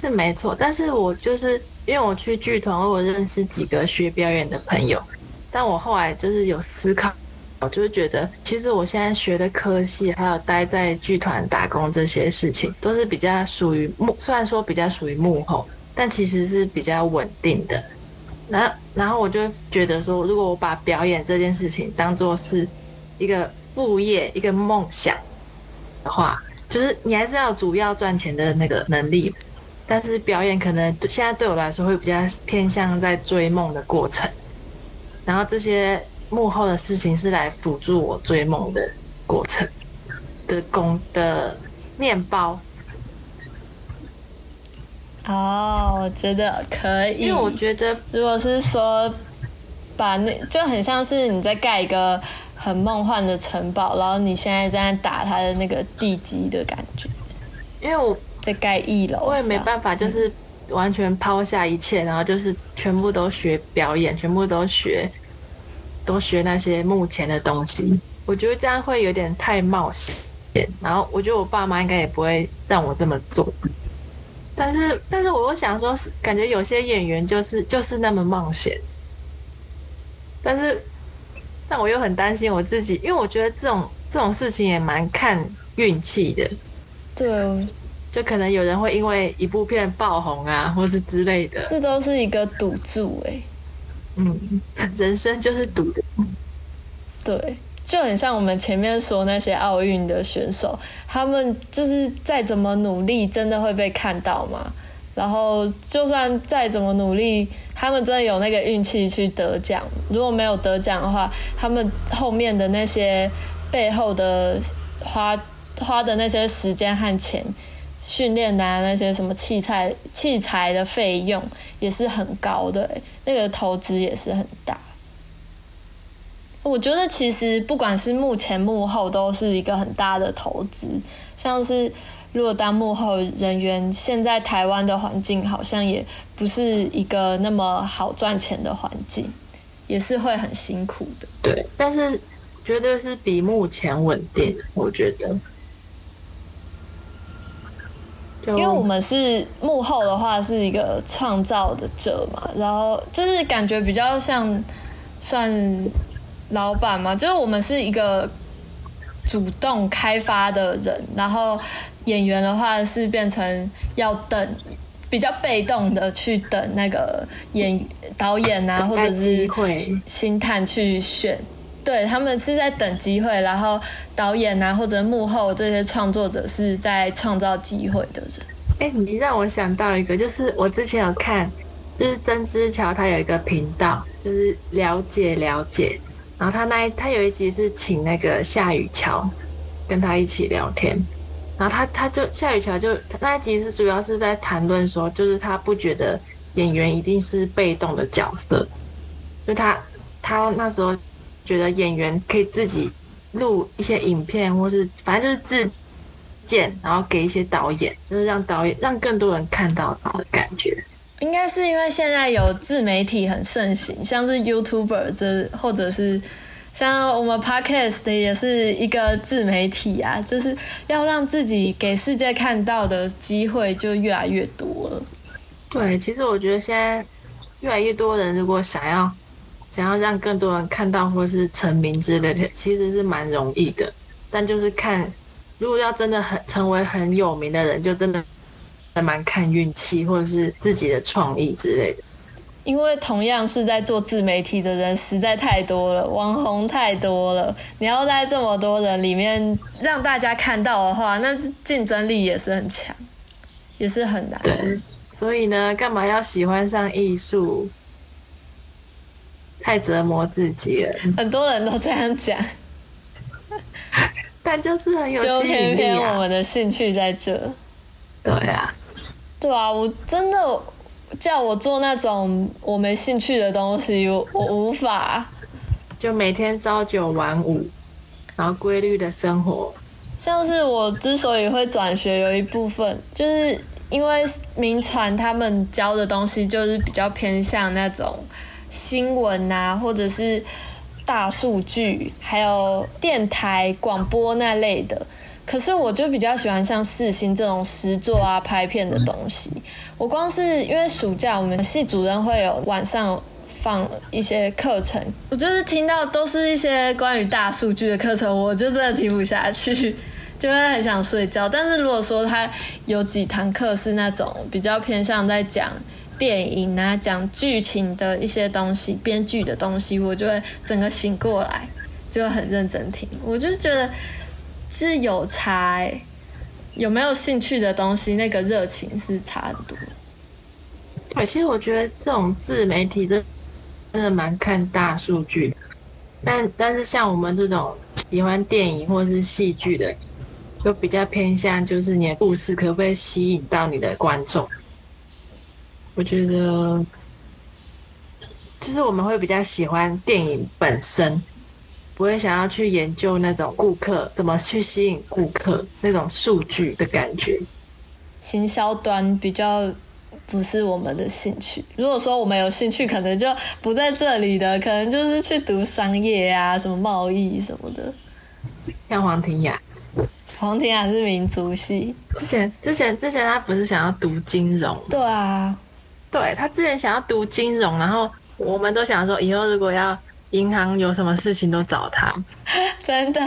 是没错，但是我就是因为我去剧团，我认识几个学表演的朋友，但我后来就是有思考，我就是觉得，其实我现在学的科系，还有待在剧团打工这些事情，都是比较属于幕，虽然说比较属于幕后。但其实是比较稳定的，然后然后我就觉得说，如果我把表演这件事情当做是一个副业、一个梦想的话，就是你还是要主要赚钱的那个能力，但是表演可能现在对我来说会比较偏向在追梦的过程，然后这些幕后的事情是来辅助我追梦的过程的工的面包。哦，我觉得可以。因为我觉得，如果是说把那就很像是你在盖一个很梦幻的城堡，然后你现在在打它的那个地基的感觉。因为我在盖一楼，我也没办法，就是完全抛下一切，然后就是全部都学表演，全部都学，都学那些目前的东西。我觉得这样会有点太冒险。然后我觉得我爸妈应该也不会让我这么做。但是，但是我又想说，是感觉有些演员就是就是那么冒险。但是，但我又很担心我自己，因为我觉得这种这种事情也蛮看运气的。对，就可能有人会因为一部片爆红啊，或是之类的。这都是一个赌注哎。嗯，人生就是赌的。对。就很像我们前面说那些奥运的选手，他们就是再怎么努力，真的会被看到吗？然后就算再怎么努力，他们真的有那个运气去得奖？如果没有得奖的话，他们后面的那些背后的花花的那些时间和钱，训练的那些什么器材器材的费用也是很高的，那个投资也是很大。我觉得其实不管是幕前幕后，都是一个很大的投资。像是如果当幕后人员，现在台湾的环境好像也不是一个那么好赚钱的环境，也是会很辛苦的。对，但是绝对是比目前稳定，我觉得。因为我们是幕后的话，是一个创造的者嘛，然后就是感觉比较像算。老板嘛，就是我们是一个主动开发的人，然后演员的话是变成要等，比较被动的去等那个演导演啊，或者是星探去选，对他们是在等机会，然后导演啊或者幕后这些创作者是在创造机会的人。哎，你让我想到一个，就是我之前有看，就是曾之乔他有一个频道，就是了解了解。然后他那一他有一集是请那个夏雨乔跟他一起聊天，然后他他就夏雨乔就那一集是主要是在谈论说，就是他不觉得演员一定是被动的角色，就他他那时候觉得演员可以自己录一些影片，或是反正就是自荐，然后给一些导演，就是让导演让更多人看到他的感觉。应该是因为现在有自媒体很盛行，像是 YouTuber 这，或者是像我们 Podcast 的也是一个自媒体啊，就是要让自己给世界看到的机会就越来越多了。对，其实我觉得现在越来越多人如果想要想要让更多人看到或是成名之类的，其实是蛮容易的。但就是看，如果要真的很成为很有名的人，就真的。还蛮看运气，或者是自己的创意之类的。因为同样是在做自媒体的人实在太多了，网红太多了。你要在这么多人里面让大家看到的话，那竞争力也是很强，也是很难。对，所以呢，干嘛要喜欢上艺术？太折磨自己了。很多人都这样讲，但就是很有就偏偏我们的兴趣在这。对啊。对啊，我真的叫我做那种我没兴趣的东西，我我无法。就每天朝九晚五，然后规律的生活。像是我之所以会转学，有一部分就是因为民传他们教的东西就是比较偏向那种新闻啊，或者是大数据，还有电台广播那类的。可是我就比较喜欢像四星这种实作啊、拍片的东西。我光是因为暑假我们系主任会有晚上放一些课程，我就是听到都是一些关于大数据的课程，我就真的听不下去，就会很想睡觉。但是如果说他有几堂课是那种比较偏向在讲电影啊、讲剧情的一些东西、编剧的东西，我就会整个醒过来，就会很认真听。我就是觉得。是有差，有没有兴趣的东西，那个热情是差很多。对，其实我觉得这种自媒体真真的蛮看大数据的，但但是像我们这种喜欢电影或是戏剧的，就比较偏向就是你的故事可不可以吸引到你的观众。我觉得，就是我们会比较喜欢电影本身。不会想要去研究那种顾客怎么去吸引顾客那种数据的感觉，行销端比较不是我们的兴趣。如果说我们有兴趣，可能就不在这里的，可能就是去读商业啊，什么贸易什么的。像黄婷雅，黄婷雅是民族系，之前之前之前他不是想要读金融？对啊，对他之前想要读金融，然后我们都想说以后如果要。银行有什么事情都找他，真的。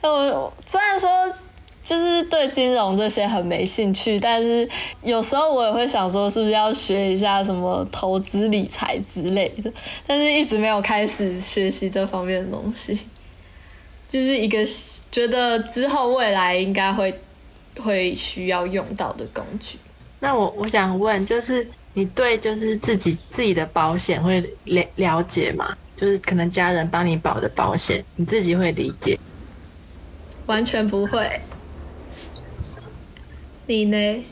我虽然说就是对金融这些很没兴趣，但是有时候我也会想说，是不是要学一下什么投资理财之类的，但是一直没有开始学习这方面的东西。就是一个觉得之后未来应该会会需要用到的工具。那我我想问，就是你对就是自己自己的保险会了了解吗？就是可能家人帮你保的保险你自己会理解。完全不会。你呢？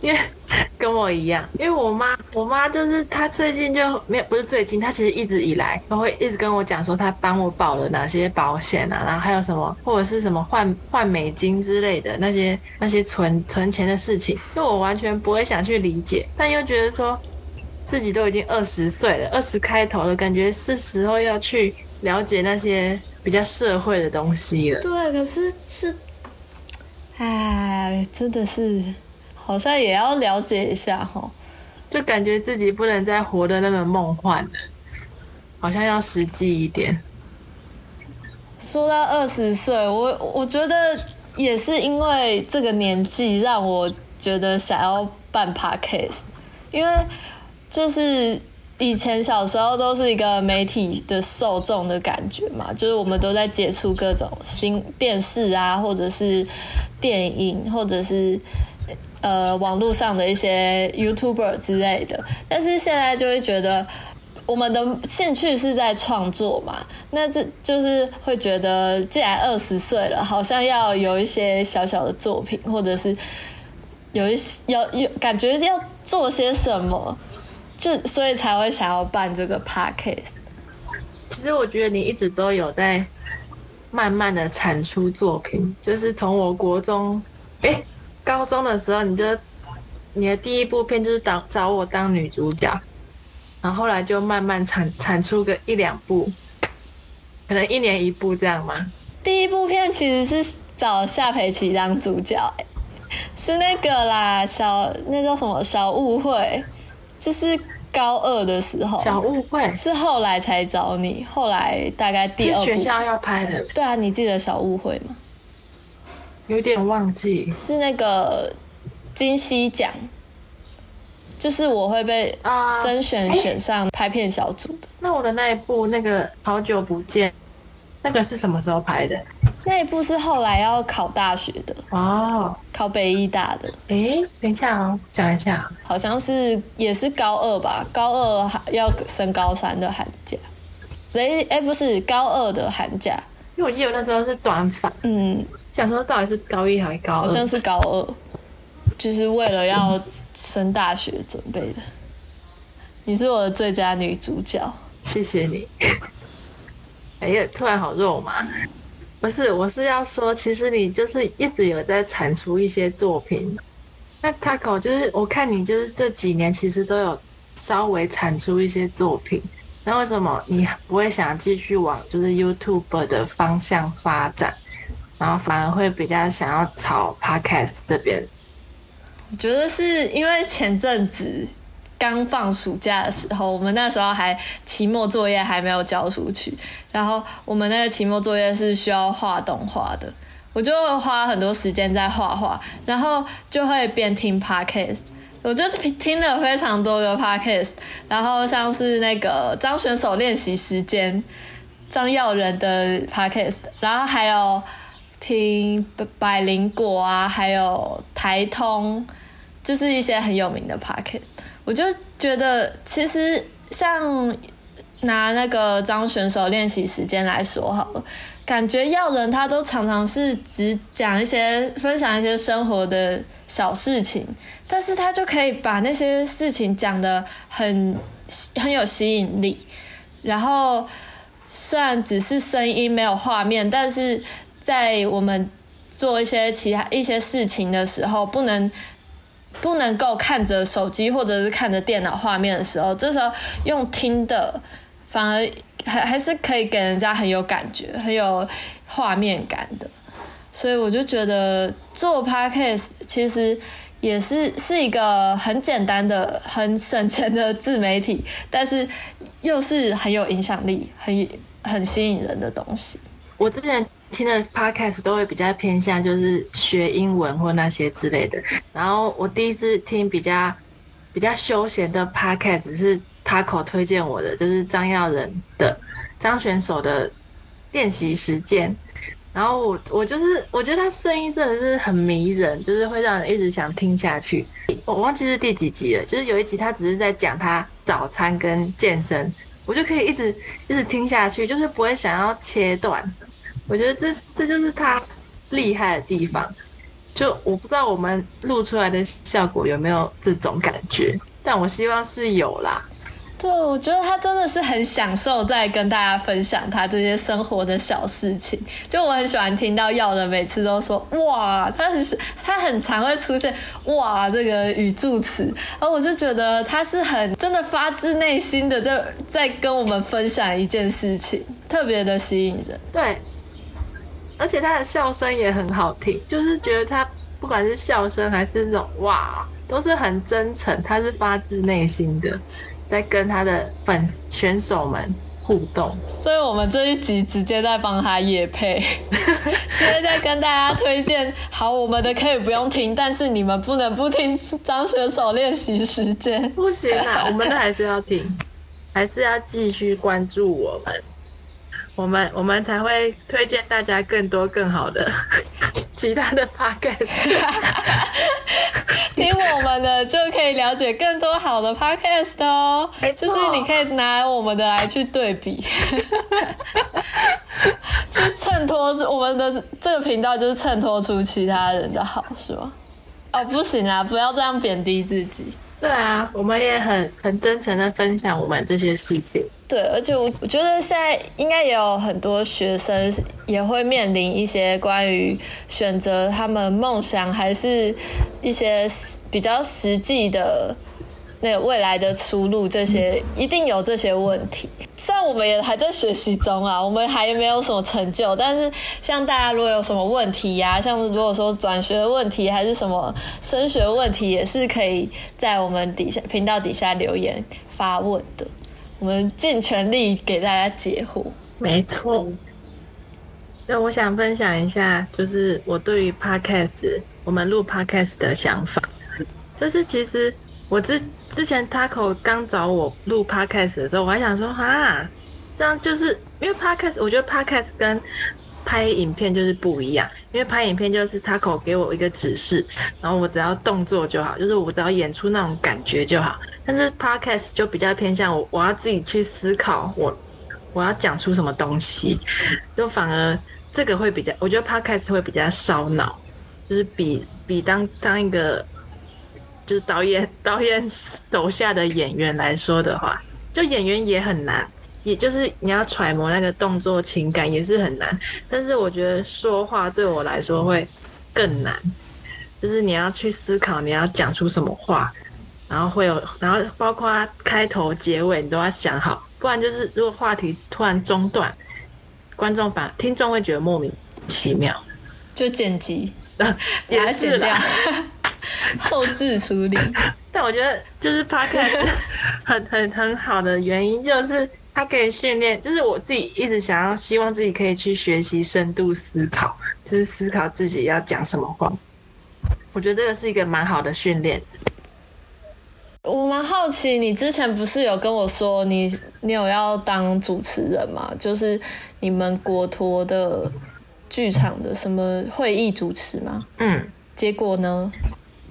因为 跟我一样，因为我妈，我妈就是她最近就没有，不是最近，她其实一直以来都会一直跟我讲说，她帮我保了哪些保险啊，然后还有什么或者是什么换换美金之类的那些那些存存钱的事情，就我完全不会想去理解，但又觉得说自己都已经二十岁了，二十开头了，感觉是时候要去了解那些比较社会的东西了。对，可是是，哎，真的是。好像也要了解一下哈，就感觉自己不能再活得那么梦幻了，好像要实际一点。说到二十岁，我我觉得也是因为这个年纪，让我觉得想要办 podcast，因为就是以前小时候都是一个媒体的受众的感觉嘛，就是我们都在接触各种新电视啊，或者是电影，或者是。呃，网络上的一些 YouTuber 之类的，但是现在就会觉得我们的兴趣是在创作嘛，那这就是会觉得，既然二十岁了，好像要有一些小小的作品，或者是有一些有有感觉要做些什么，就所以才会想要办这个 Podcast。其实我觉得你一直都有在慢慢的产出作品，就是从我国中，哎。高中的时候，你就你的第一部片就是当找我当女主角，然后后来就慢慢产产出个一两部，可能一年一部这样吗？第一部片其实是找夏培琪当主角，是那个啦，小那叫什么小误会，就是高二的时候。小误会是后来才找你，后来大概第二部。学校要拍的。对啊，你记得小误会吗？有点忘记，是那个金溪奖，就是我会被啊甄选选上拍片小组的。那我的那一部那个好久不见，那个是什么时候拍的？那一部是后来要考大学的哦，考北医大的。哎，等一下哦，讲一下，好像是也是高二吧，高二要升高三的寒假。哎哎，不是高二的寒假，因为我记得那时候是短发。嗯。想说到底是高一还是高二？好像是高二，就是为了要升大学准备的。你是我的最佳女主角，谢谢你。哎呀，突然好肉麻。不是，我是要说，其实你就是一直有在产出一些作品。那 Taco 就是我看你就是这几年其实都有稍微产出一些作品，那为什么你不会想继续往就是 YouTube 的方向发展？然后反而会比较想要炒 podcast 这边。我觉得是因为前阵子刚放暑假的时候，我们那时候还期末作业还没有交出去，然后我们那个期末作业是需要画动画的，我就花很多时间在画画，然后就会边听 podcast，我就听了非常多个 podcast，然后像是那个张选手练习时间、张耀仁的 podcast，然后还有。听百灵果啊，还有台通，就是一些很有名的 p o c k e t 我就觉得其实像拿那个张选手练习时间来说好了，感觉要人他都常常是只讲一些分享一些生活的小事情，但是他就可以把那些事情讲的很很有吸引力，然后虽然只是声音没有画面，但是。在我们做一些其他一些事情的时候，不能不能够看着手机或者是看着电脑画面的时候，这时候用听的，反而还还是可以给人家很有感觉、很有画面感的。所以我就觉得做 podcast 其实也是是一个很简单的、很省钱的自媒体，但是又是很有影响力、很很吸引人的东西。我之前。听的 podcast 都会比较偏向就是学英文或那些之类的。然后我第一次听比较比较休闲的 podcast 是 Taco 推荐我的，就是张耀仁的张选手的练习时间。然后我我就是我觉得他声音真的是很迷人，就是会让人一直想听下去。我忘记是第几集了，就是有一集他只是在讲他早餐跟健身，我就可以一直一直听下去，就是不会想要切断。我觉得这这就是他厉害的地方，就我不知道我们录出来的效果有没有这种感觉，但我希望是有啦。对，我觉得他真的是很享受在跟大家分享他这些生活的小事情。就我很喜欢听到耀人每次都说哇，他很他很常会出现哇这个语助词，而我就觉得他是很真的发自内心的在在跟我们分享一件事情，特别的吸引人。对，而且他的笑声也很好听，就是觉得他不管是笑声还是那种哇，都是很真诚，他是发自内心的。在跟他的粉选手们互动，所以我们这一集直接在帮他夜配，直接在跟大家推荐。好，我们的可以不用听，但是你们不能不听张选手练习时间。不行啊，我们的还是要听，还是要继续关注我们。我们我们才会推荐大家更多更好的 其他的 podcast，听我们的就可以了解更多好的 podcast 哦。就是你可以拿我们的来去对比，就衬托我们的这个频道，就是衬托出其他人的好，是吗？哦，不行啊，不要这样贬低自己。对啊，我们也很很真诚的分享我们这些事情。对，而且我我觉得现在应该也有很多学生也会面临一些关于选择他们梦想，还是一些比较实际的那个未来的出路，这些一定有这些问题。虽然我们也还在学习中啊，我们还没有什么成就，但是像大家如果有什么问题呀，像如果说转学问题还是什么升学问题，也是可以在我们底下频道底下留言发问的。我们尽全力给大家解惑。没错。那我想分享一下，就是我对于 podcast 我们录 podcast 的想法。就是其实我之之前 Taco 刚找我录 podcast 的时候，我还想说啊，这样就是因为 podcast，我觉得 podcast 跟拍影片就是不一样。因为拍影片就是 Taco 给我一个指示，然后我只要动作就好，就是我只要演出那种感觉就好。但是 podcast 就比较偏向我，我要自己去思考，我我要讲出什么东西，就反而这个会比较，我觉得 podcast 会比较烧脑，就是比比当当一个就是导演 导演手下的演员来说的话，就演员也很难，也就是你要揣摩那个动作情感也是很难。但是我觉得说话对我来说会更难，就是你要去思考你要讲出什么话。然后会有，然后包括开头、结尾，你都要想好，不然就是如果话题突然中断，观众反听众会觉得莫名其妙，就剪辑，也是掉，后置处理。但我觉得就是 podcast 很很很好的原因，就是它可以训练，就是我自己一直想要希望自己可以去学习深度思考，就是思考自己要讲什么话。我觉得这个是一个蛮好的训练。我蛮好奇，你之前不是有跟我说你你有要当主持人吗？就是你们国托的剧场的什么会议主持吗？嗯，结果呢？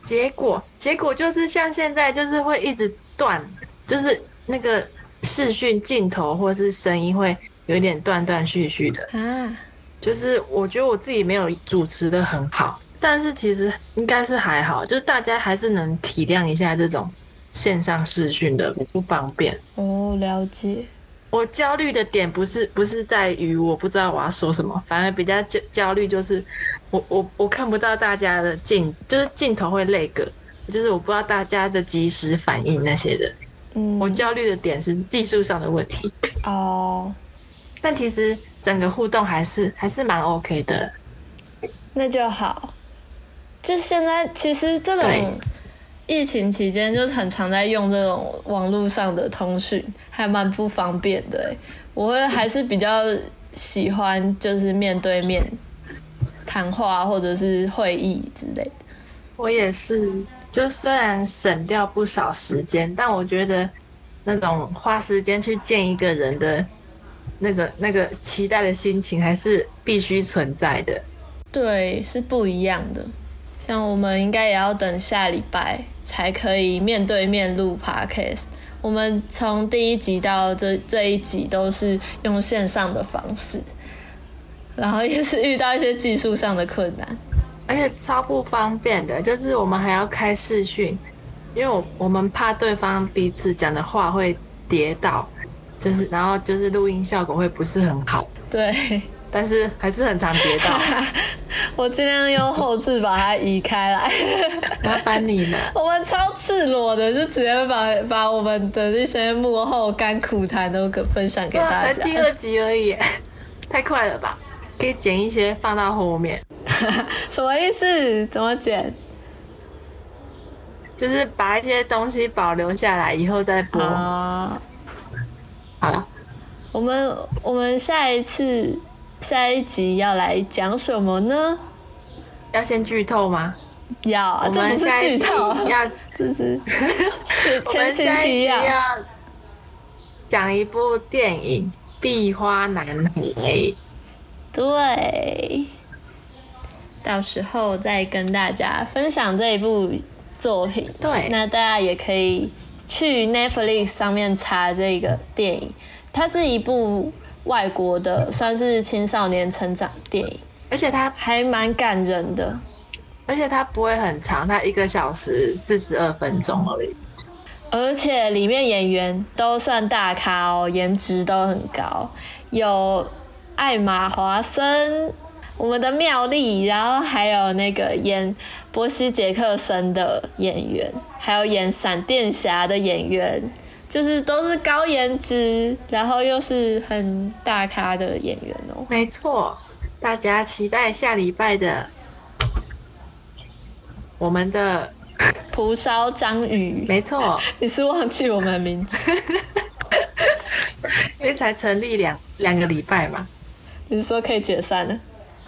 结果结果就是像现在就是会一直断，就是那个视讯镜头或是声音会有一点断断续续的啊。就是我觉得我自己没有主持的很好，但是其实应该是还好，就是大家还是能体谅一下这种。线上视讯的不方便哦，了解。我焦虑的点不是不是在于我不知道我要说什么，反而比较焦焦虑就是我我我看不到大家的镜，就是镜头会累个，就是我不知道大家的及时反应那些的。嗯，我焦虑的点是技术上的问题哦。但其实整个互动还是还是蛮 OK 的，那就好。就现在其实这种。疫情期间就很常在用这种网络上的通讯，还蛮不方便的。我会还是比较喜欢就是面对面谈话或者是会议之类的。我也是，就虽然省掉不少时间，但我觉得那种花时间去见一个人的那个那个期待的心情还是必须存在的。对，是不一样的。像我们应该也要等下礼拜。才可以面对面录 podcast。我们从第一集到这这一集都是用线上的方式，然后也是遇到一些技术上的困难。而且超不方便的，就是我们还要开视讯，因为我我们怕对方彼此讲的话会跌倒，就是然后就是录音效果会不是很好，对，但是还是很常跌到。我尽量用后置把它移开来。麻烦你了。我们超赤裸的，就直接把把我们的一些幕后甘苦谈都给分享给大家。才第二集而已，太快了吧？可以剪一些放到后面。什么意思？怎么剪？就是把一些东西保留下来，以后再播。啊，好了，我们我们下一次下一集要来讲什么呢？要先剧透吗？要，这不是剧透，要 这是前 我前提要。要讲一部电影《壁花男孩》。对，到时候再跟大家分享这一部作品。对那大家也可以去 Netflix 上面查这个电影，它是一部外国的，算是青少年成长电影，而且它，还蛮感人的。而且它不会很长，它一个小时四十二分钟而已。而且里面演员都算大咖哦，颜值都很高，有艾玛华森，我们的妙丽，然后还有那个演波西·杰克森的演员，还有演闪电侠的演员，就是都是高颜值，然后又是很大咖的演员哦。没错，大家期待下礼拜的我们的，蒲烧章鱼，没错，你是忘记我们的名字？因为才成立两两个礼拜嘛。你是说可以解散了？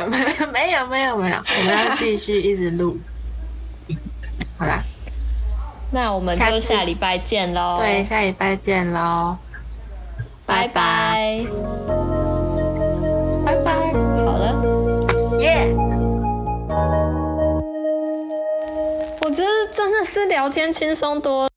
没 没有没有没有，我们要继续一直录。好啦，那我们就下礼拜见喽。对，，下礼拜见喽，拜拜。拜拜，好了。耶、我觉得真的是聊天轻松多了。